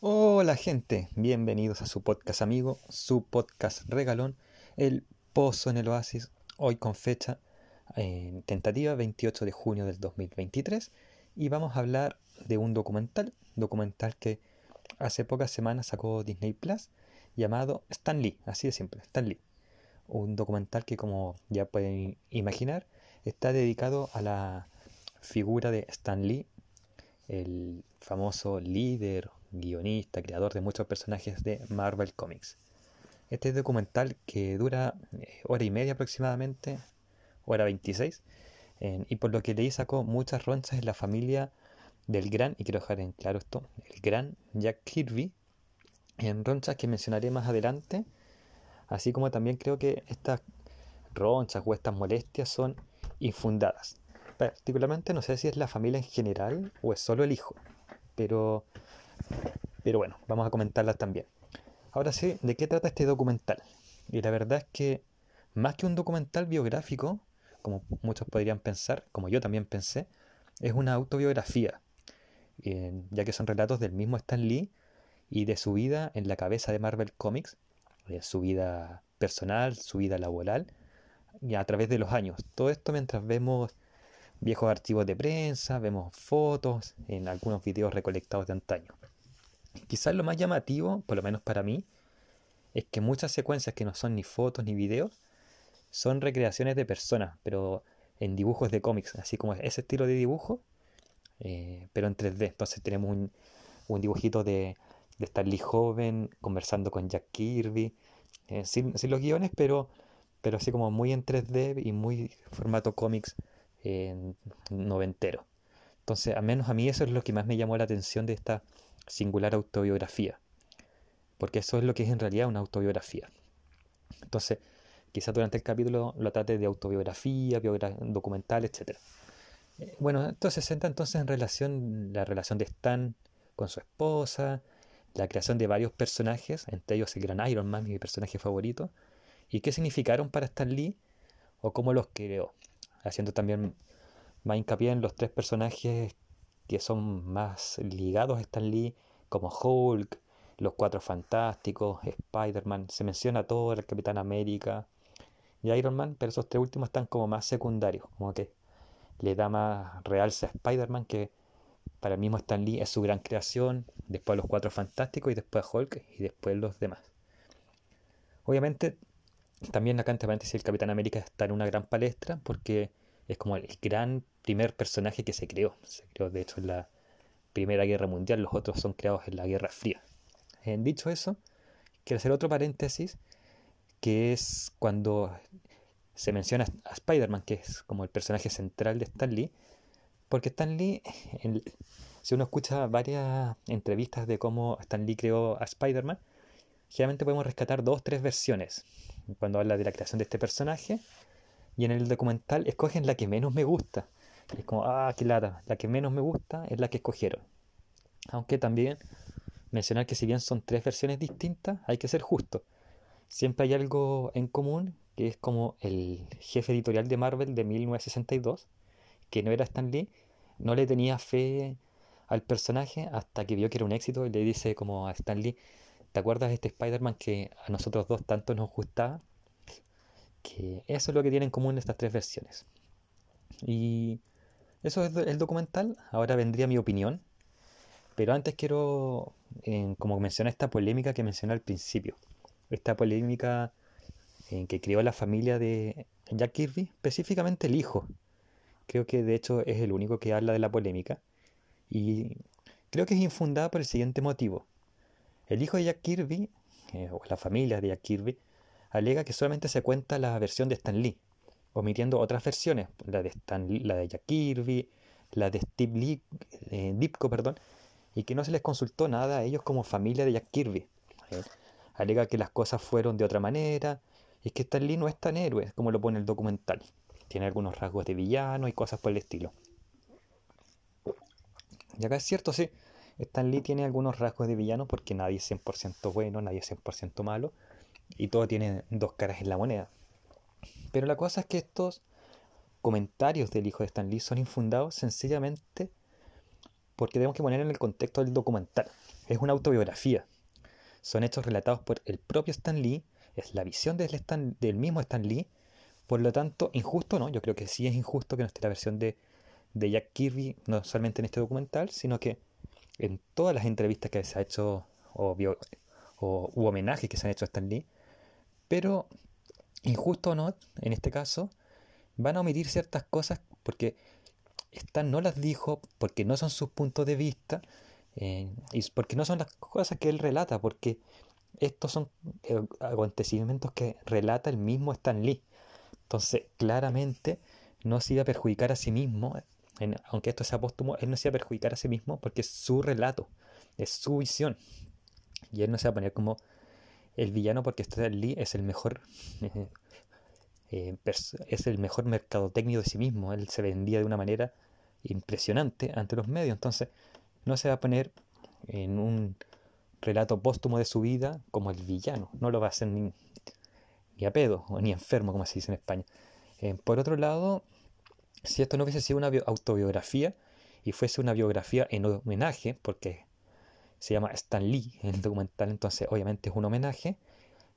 Hola gente, bienvenidos a su podcast amigo, su podcast regalón, El Pozo en el Oasis, hoy con fecha en tentativa 28 de junio del 2023 y vamos a hablar de un documental, documental que hace pocas semanas sacó Disney Plus llamado Stan Lee, así de simple, Stan Lee. Un documental que como ya pueden imaginar está dedicado a la figura de Stan Lee, el famoso líder, guionista, creador de muchos personajes de Marvel Comics. Este documental que dura eh, hora y media aproximadamente, hora 26, y por lo que leí sacó muchas ronchas en la familia del gran, y quiero dejar en claro esto, el gran Jack Kirby, en ronchas que mencionaré más adelante, así como también creo que estas ronchas o estas molestias son infundadas. Particularmente no sé si es la familia en general o es solo el hijo, pero, pero bueno, vamos a comentarlas también. Ahora sí, ¿de qué trata este documental? Y la verdad es que más que un documental biográfico, como muchos podrían pensar, como yo también pensé, es una autobiografía, ya que son relatos del mismo Stan Lee y de su vida en la cabeza de Marvel Comics, de su vida personal, su vida laboral, y a través de los años. Todo esto mientras vemos viejos archivos de prensa, vemos fotos en algunos videos recolectados de antaño. Quizás lo más llamativo, por lo menos para mí, es que muchas secuencias que no son ni fotos ni videos son recreaciones de personas, pero en dibujos de cómics, así como ese estilo de dibujo, eh, pero en 3D. Entonces tenemos un, dibujito de, de joven conversando con Jack Kirby, eh, sin, los guiones, pero, así como muy en 3D y muy formato cómics noventero. Entonces, al menos a mí eso es lo que más me llamó la atención de esta singular autobiografía. Porque eso es lo que es en realidad una autobiografía. Entonces, quizá durante el capítulo lo trate de autobiografía, documental, etc. Eh, bueno, entonces se centra entonces en relación, la relación de Stan con su esposa, la creación de varios personajes, entre ellos el gran Iron Man, mi personaje favorito, y qué significaron para Stan Lee o cómo los creó haciendo también más hincapié en los tres personajes que son más ligados a Stan Lee, como Hulk, los Cuatro Fantásticos, Spider-Man, se menciona todo, el Capitán América y Iron Man, pero esos tres últimos están como más secundarios, como que le da más realce a Spider-Man que para el mismo Stan Lee es su gran creación, después los Cuatro Fantásticos y después Hulk y después los demás. Obviamente también acá entre paréntesis el Capitán América está en una gran palestra porque es como el gran primer personaje que se creó. Se creó de hecho en la Primera Guerra Mundial, los otros son creados en la Guerra Fría. En dicho eso, quiero hacer otro paréntesis que es cuando se menciona a Spider-Man, que es como el personaje central de Stan Lee, porque Stan Lee, si uno escucha varias entrevistas de cómo Stan Lee creó a Spider-Man, generalmente podemos rescatar dos tres versiones cuando habla de la creación de este personaje. Y en el documental escogen la que menos me gusta. es como, ah, qué lata. La que menos me gusta es la que escogieron. Aunque también mencionar que si bien son tres versiones distintas, hay que ser justo. Siempre hay algo en común, que es como el jefe editorial de Marvel de 1962, que no era Stan Lee, no le tenía fe al personaje hasta que vio que era un éxito y le dice como a Stan Lee, ¿Te acuerdas de este Spider-Man que a nosotros dos tanto nos gustaba? Que eso es lo que tienen en común estas tres versiones. Y eso es el documental. Ahora vendría mi opinión. Pero antes quiero, como mencioné, esta polémica que mencioné al principio. Esta polémica en que creó la familia de Jack Kirby, específicamente el hijo. Creo que de hecho es el único que habla de la polémica. Y creo que es infundada por el siguiente motivo. El hijo de Jack Kirby, eh, o la familia de Jack Kirby, alega que solamente se cuenta la versión de Stan Lee, omitiendo otras versiones, la de, Stan la de Jack Kirby, la de Steve Lee, eh, Dipko, perdón, y que no se les consultó nada a ellos como familia de Jack Kirby. Eh, alega que las cosas fueron de otra manera, y que Stan Lee no es tan héroe como lo pone el documental. Tiene algunos rasgos de villano y cosas por el estilo. Y acá es cierto, sí, Stan Lee tiene algunos rasgos de villano porque nadie es 100% bueno, nadie es 100% malo y todo tiene dos caras en la moneda. Pero la cosa es que estos comentarios del hijo de Stan Lee son infundados sencillamente porque tenemos que poner en el contexto del documental. Es una autobiografía. Son hechos relatados por el propio Stan Lee, es la visión del, del mismo Stan Lee. Por lo tanto, injusto no, yo creo que sí es injusto que no esté la versión de, de Jack Kirby, no solamente en este documental, sino que en todas las entrevistas que se ha hecho o, o u homenajes que se han hecho a Stan Lee. Pero, injusto o no, en este caso, van a omitir ciertas cosas porque Stan no las dijo, porque no son sus puntos de vista, eh, y porque no son las cosas que él relata, porque estos son eh, acontecimientos que relata el mismo Stan Lee. Entonces, claramente no se iba a perjudicar a sí mismo, aunque esto sea póstumo, él no se iba a perjudicar a sí mismo porque es su relato, es su visión. Y él no se va a poner como el villano porque Stan Lee es el mejor eh, es el mejor mercado técnico de sí mismo. Él se vendía de una manera impresionante ante los medios. Entonces, no se va a poner en un relato póstumo de su vida como el villano. No lo va a hacer ni, a pedo o ni enfermo, como se dice en España. Eh, por otro lado, si esto no hubiese sido una autobiografía y fuese una biografía en homenaje, porque se llama Stan Lee en el documental, entonces obviamente es un homenaje,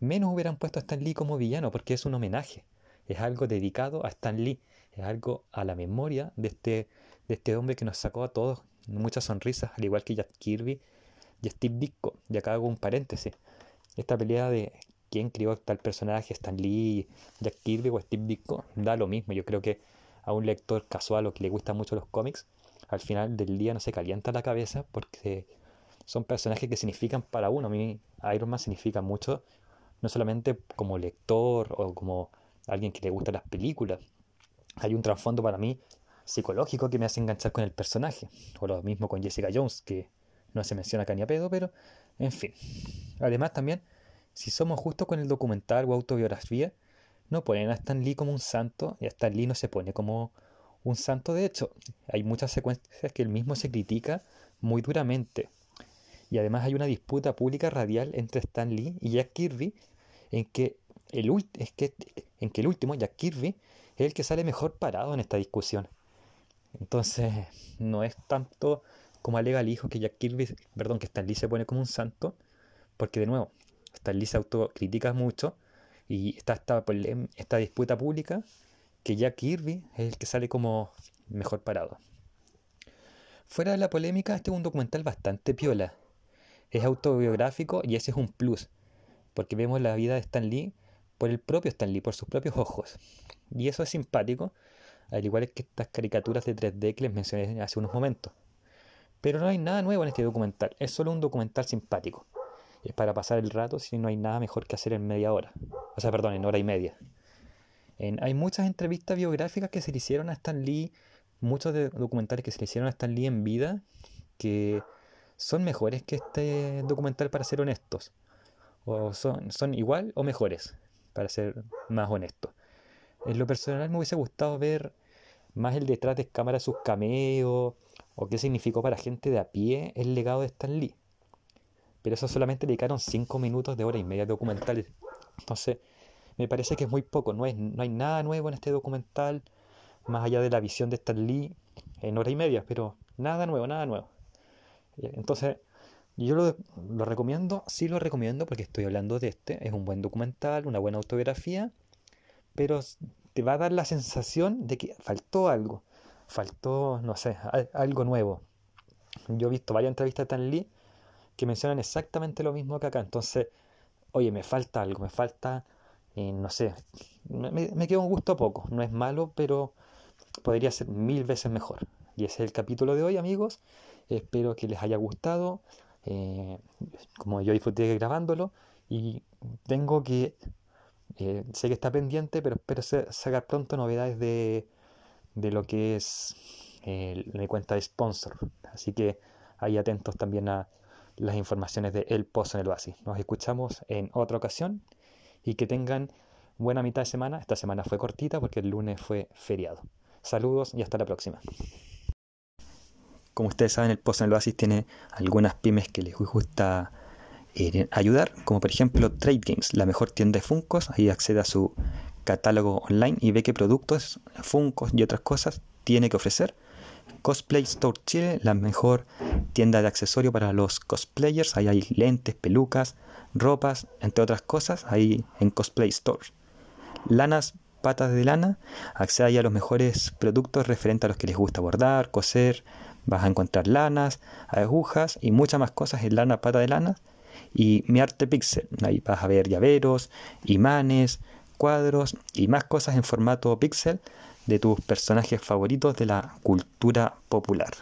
menos hubieran puesto a Stan Lee como villano, porque es un homenaje es algo dedicado a Stan Lee, es algo a la memoria de este, de este hombre que nos sacó a todos muchas sonrisas, al igual que Jack Kirby y Steve Ditko. Y acá hago un paréntesis. Esta pelea de quién crió tal personaje, Stan Lee, Jack Kirby o Steve Ditko, da lo mismo. Yo creo que a un lector casual o que le gustan mucho los cómics, al final del día no se calienta la cabeza porque son personajes que significan para uno. A mí Iron Man significa mucho, no solamente como lector o como alguien que le gusta las películas. Hay un trasfondo para mí psicológico que me hace enganchar con el personaje. O lo mismo con Jessica Jones, que no se menciona acá ni a pedo, pero en fin. Además también, si somos justos con el documental o autobiografía, no ponen a Stan Lee como un santo y a Stan Lee no se pone como un santo. De hecho, hay muchas secuencias que él mismo se critica muy duramente. Y además hay una disputa pública radial entre Stan Lee y Jack Kirby en que el es que, en que el último, Jack Kirby, es el que sale mejor parado en esta discusión. Entonces, no es tanto como alega el hijo que Jack Kirby, perdón, que Stan Lee se pone como un santo, porque de nuevo, Stan Lee se autocritica mucho y está esta, esta disputa pública que Jack Kirby es el que sale como mejor parado. Fuera de la polémica, este es un documental bastante piola. Es autobiográfico y ese es un plus, porque vemos la vida de Stan Lee por el propio Stan Lee, por sus propios ojos. Y eso es simpático, al igual que estas caricaturas de 3D que les mencioné hace unos momentos. Pero no hay nada nuevo en este documental, es solo un documental simpático. Es para pasar el rato si no hay nada mejor que hacer en media hora. O sea, perdón, en hora y media. hay muchas entrevistas biográficas que se le hicieron a Stan Lee, muchos de documentales que se le hicieron a Stan Lee en vida, que son mejores que este documental para ser honestos. O son, son igual o mejores para ser más honesto. En lo personal me hubiese gustado ver más el detrás de cámara, sus cameos, o qué significó para gente de a pie el legado de Stan Lee. Pero eso solamente dedicaron 5 minutos de hora y media de documentales. Entonces, me parece que es muy poco, no, es, no hay nada nuevo en este documental, más allá de la visión de Stan Lee en hora y media, pero nada nuevo, nada nuevo. Entonces, yo lo, recomiendo, sí lo recomiendo porque estoy hablando de este. Es un buen documental, una buena autobiografía, pero te va a dar la sensación de que faltó algo. Faltó, no sé, algo nuevo. Yo he visto varias entrevistas de Tan Lee que mencionan exactamente lo mismo que acá. Entonces, oye, me falta algo, me falta, eh, no sé, me, me queda un gusto poco. No es malo, pero podría ser mil veces mejor. Y ese es el capítulo de hoy, amigos. Espero que les haya gustado. Eh, como yo disfruté grabándolo y tengo que, eh, sé que está pendiente, pero espero sacar pronto novedades de, de lo que es eh, mi cuenta de sponsor. Así que ahí atentos también a las informaciones de El Pozo en el Oasis. Nos escuchamos en otra ocasión y que tengan buena mitad de semana. Esta semana fue cortita porque el lunes fue feriado. Saludos y hasta la próxima. Como ustedes saben, el Post en el Oasis tiene algunas pymes que les gusta eh, ayudar, como por ejemplo Trade Games, la mejor tienda de Funcos. Ahí accede a su catálogo online y ve qué productos, Funcos y otras cosas tiene que ofrecer. Cosplay Store Chile, la mejor tienda de accesorios para los cosplayers. Ahí hay lentes, pelucas, ropas, entre otras cosas, ahí en Cosplay Store. Lanas Patas de Lana, accede ahí a los mejores productos referentes a los que les gusta bordar, coser. Vas a encontrar lanas, agujas y muchas más cosas en Lana Pata de Lana. Y Mi Arte Pixel, ahí vas a ver llaveros, imanes, cuadros y más cosas en formato pixel de tus personajes favoritos de la cultura popular.